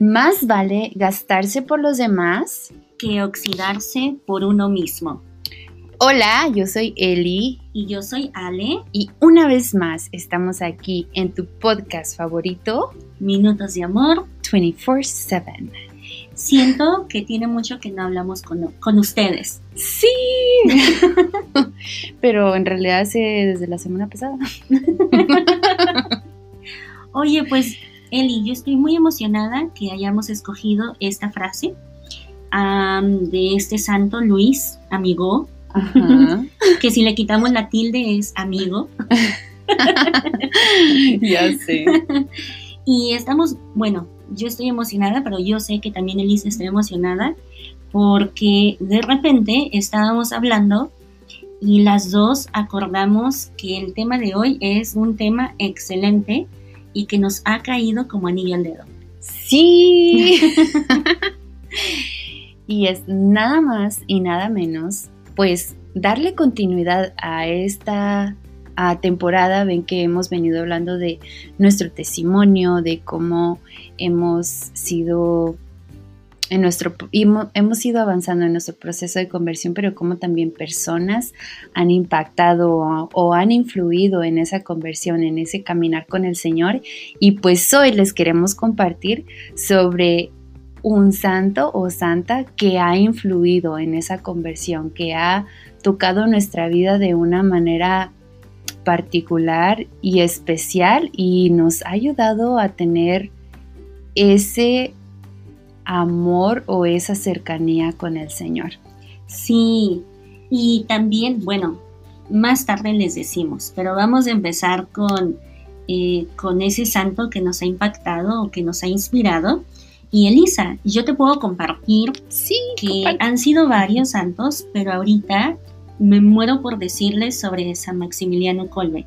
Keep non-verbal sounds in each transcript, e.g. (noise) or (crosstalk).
Más vale gastarse por los demás que oxidarse por uno mismo. Hola, yo soy Eli. Y yo soy Ale. Y una vez más estamos aquí en tu podcast favorito, Minutos de Amor 24/7. Siento que tiene mucho que no hablamos con, con ustedes. Sí, (laughs) pero en realidad hace desde la semana pasada. (laughs) Oye, pues Eli, yo estoy muy emocionada que hayamos escogido esta frase de este santo Luis, amigo, que si le quitamos la tilde es amigo. (laughs) ya sé. y estamos, bueno, yo estoy emocionada, pero yo sé que también Elisa está emocionada porque de repente estábamos hablando y las dos acordamos que el tema de hoy es un tema excelente y que nos ha caído como anillo al dedo. Sí. (laughs) y es nada más y nada menos, pues darle continuidad a esta temporada. Ven que hemos venido hablando de nuestro testimonio, de cómo hemos sido en nuestro hemos ido avanzando en nuestro proceso de conversión, pero como también personas han impactado o, o, han influido en esa conversión, en ese caminar con el Señor. Y pues hoy les queremos compartir sobre un santo o santa que ha influido en esa conversión, que ha tocado nuestra vida de una manera particular y especial y nos ha ayudado a tener ese amor o esa cercanía con el Señor. Sí, y también, bueno, más tarde les decimos, pero vamos a empezar con, eh, con ese santo que nos ha impactado o que nos ha inspirado. Y Elisa, yo te puedo compartir sí, que han sido varios santos, pero ahorita me muero por decirles sobre San Maximiliano Kolbe.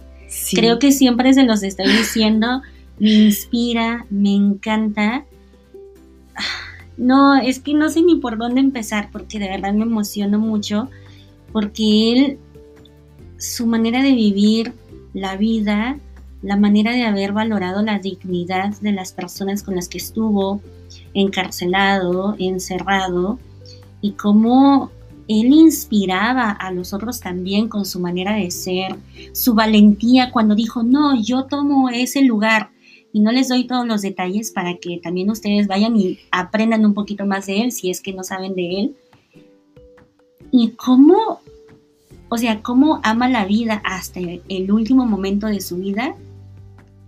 Creo que siempre se los estoy diciendo, me inspira, me encanta. No, es que no sé ni por dónde empezar, porque de verdad me emociono mucho, porque él, su manera de vivir la vida, la manera de haber valorado la dignidad de las personas con las que estuvo, encarcelado, encerrado, y cómo él inspiraba a los otros también con su manera de ser, su valentía cuando dijo, no, yo tomo ese lugar, y no les doy todos los detalles para que también ustedes vayan y aprendan un poquito más de él si es que no saben de él. Y cómo, o sea, cómo ama la vida hasta el último momento de su vida,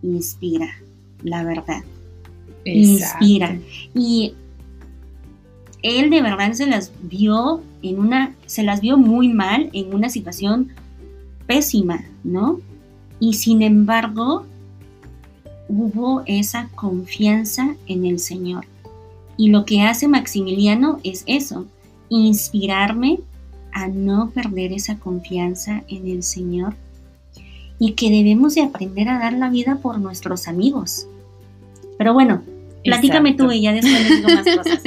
inspira, la verdad. Inspira. Y él de verdad se las vio en una, se las vio muy mal en una situación pésima, ¿no? Y sin embargo, hubo esa confianza en el Señor. Y lo que hace Maximiliano es eso, inspirarme a no perder esa confianza en el Señor y que debemos de aprender a dar la vida por nuestros amigos. Pero bueno, platícame tú y ya después les digo más (laughs) cosas.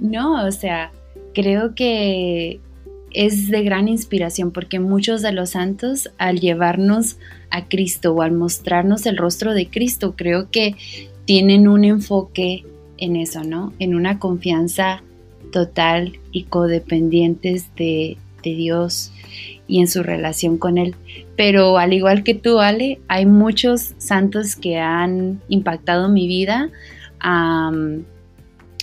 no, o sea, creo que es de gran inspiración porque muchos de los santos al llevarnos a Cristo o al mostrarnos el rostro de Cristo, creo que tienen un enfoque en eso, ¿no? En una confianza total y codependientes de, Dios y en su relación con Él. Pero al igual que tú, Ale, hay muchos santos que han impactado mi vida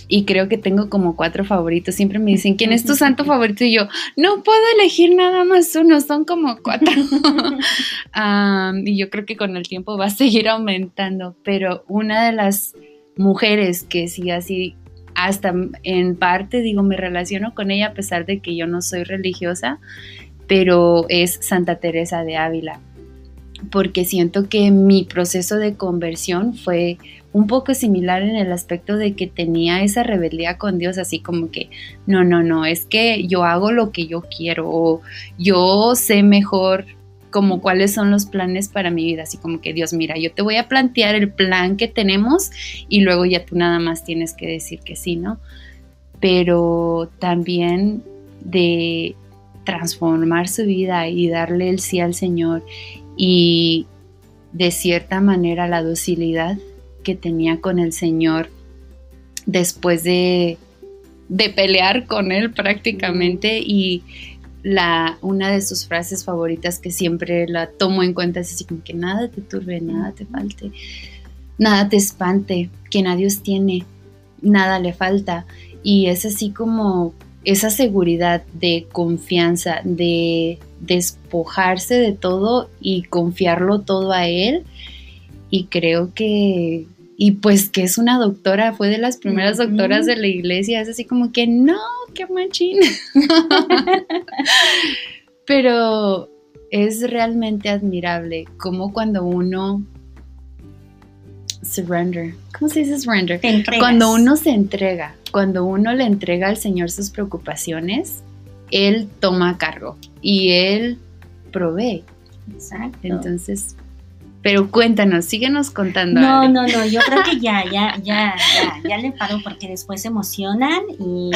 y creo que tengo como cuatro favoritos. Siempre me dicen, ¿quién es tu santo (laughs) favorito? Y yo, no puedo elegir nada más uno, son como cuatro. (laughs) y yo creo que con el tiempo va a seguir aumentando, pero una de las mujeres que sí así, hasta en parte digo, me relaciono con ella a pesar de que yo no soy religiosa, pero es Santa Teresa de Ávila porque siento que mi proceso de conversión fue un poco similar en el aspecto de que tenía esa rebeldía con Dios, así como que, no, no, no, es que yo hago lo que yo quiero o yo sé mejor como cuáles son los planes para mi vida, así como que Dios, mira, yo te voy a plantear el plan que tenemos y luego ya tú nada más tienes que decir que sí, ¿no? Pero también de transformar su vida y darle el sí al Señor y de cierta manera la docilidad que tenía con el Señor después de, de pelear con él prácticamente y la, una de sus frases favoritas que siempre la tomo en cuenta es así como que nada te turbe, nada te falte, nada te espante, quien a Dios tiene, nada le falta. Y es así como esa seguridad de confianza, de despojarse de todo y confiarlo todo a Él. Y creo que, y pues que es una doctora, fue de las primeras doctoras de la iglesia, es así como que no, qué machín. (laughs) Pero es realmente admirable como cuando uno surrender, ¿cómo se dice surrender? Cuando uno se entrega, cuando uno le entrega al Señor sus preocupaciones, Él toma cargo y Él provee. Exacto. Entonces, pero cuéntanos, síguenos contando. No, no, no, yo creo que ya, ya, ya, ya, ya le paro porque después se emocionan y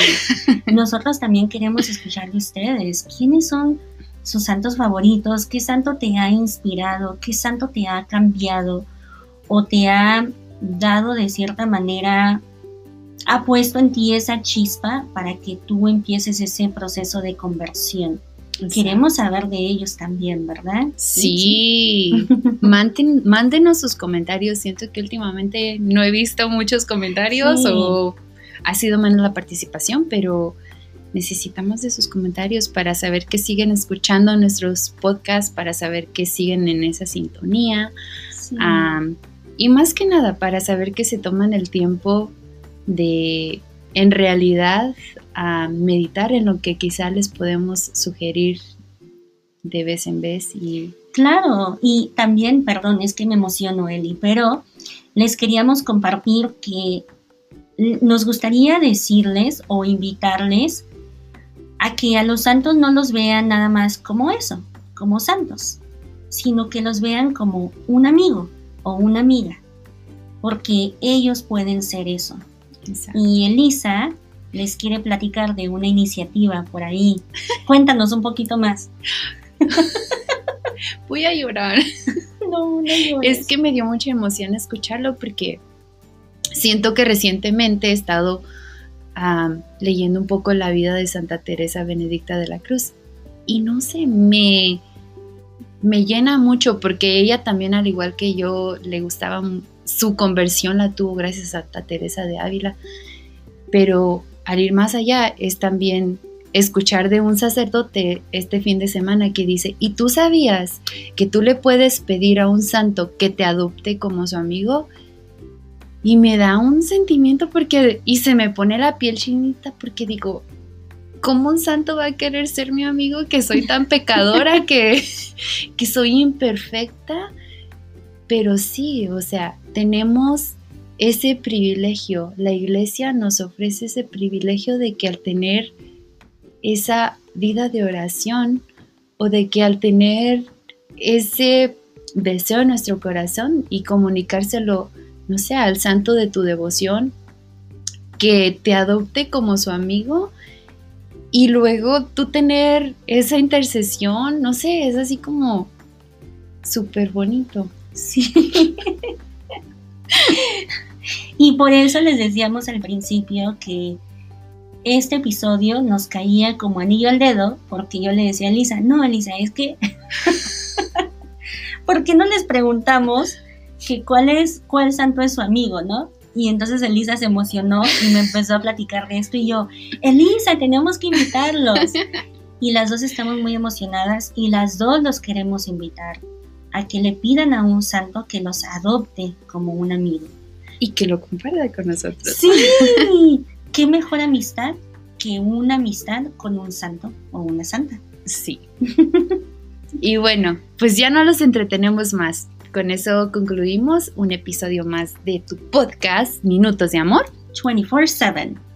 nosotros también queremos escuchar de ustedes. ¿Quiénes son sus santos favoritos? ¿Qué santo te ha inspirado? ¿Qué santo te ha cambiado? ¿O te ha dado de cierta manera, ha puesto en ti esa chispa para que tú empieces ese proceso de conversión? Queremos saber de ellos también, ¿verdad? Sí, (laughs) mándenos sus comentarios. Siento que últimamente no he visto muchos comentarios o ha sido menos la participación, pero necesitamos de sus comentarios para saber que siguen escuchando nuestros podcasts, para saber que siguen en esa sintonía. Y más que nada, para saber que se toman el tiempo de en realidad a meditar en lo que quizá les podemos sugerir de vez en vez y claro y también perdón es que me emociono Eli pero les queríamos compartir que nos gustaría decirles o invitarles a que a los santos no los vean nada más como eso como santos sino que los vean como un amigo o una amiga porque ellos pueden ser eso y Elisa les quiere platicar de una iniciativa por ahí. (laughs) Cuéntanos un poquito más. (laughs) Voy a llorar. (laughs) No, no llores. Es que me dio mucha emoción escucharlo porque siento que recientemente he estado leyendo un poco la vida de Santa Teresa Benedicta de la Cruz y no sé, me, me llena mucho porque ella también, al igual que yo, le gustaba su conversión la tuvo gracias a Teresa de Ávila, pero al ir más allá es también escuchar de un sacerdote este fin de semana que dice, ¿y tú sabías que tú le puedes pedir a un santo que te adopte como su amigo? Y me da un sentimiento porque, y se me pone la piel chinita porque digo, ¿cómo un santo va a querer ser mi amigo que soy tan pecadora, que, (laughs) que soy imperfecta? Pero sí, o sea, tenemos ese privilegio. La iglesia nos ofrece ese privilegio de que al tener esa vida de oración o de que al tener ese deseo en nuestro corazón y comunicárselo, no sé, al santo de tu devoción, que te adopte como su amigo y luego tú tener esa intercesión, no sé, es así como súper bonito. Sí. y por eso les decíamos al principio que este episodio nos caía como anillo al dedo, porque yo le decía a Elisa, no, Elisa, es que, (laughs) ¿por qué no les preguntamos que cuál es, cuál santo es su amigo, no? Y entonces Elisa se emocionó y me empezó a platicar de esto y yo, Elisa, tenemos que invitarlos. (laughs) Y las dos estamos muy emocionadas y las dos los queremos invitar a que le pidan a un santo que los adopte como un amigo. Y que lo comparta con nosotros. Sí, qué mejor amistad que una amistad con un santo o una santa. Sí. (laughs) y bueno, pues ya no los entretenemos más. Con eso concluimos un episodio más de tu podcast Minutos de Amor 24/7.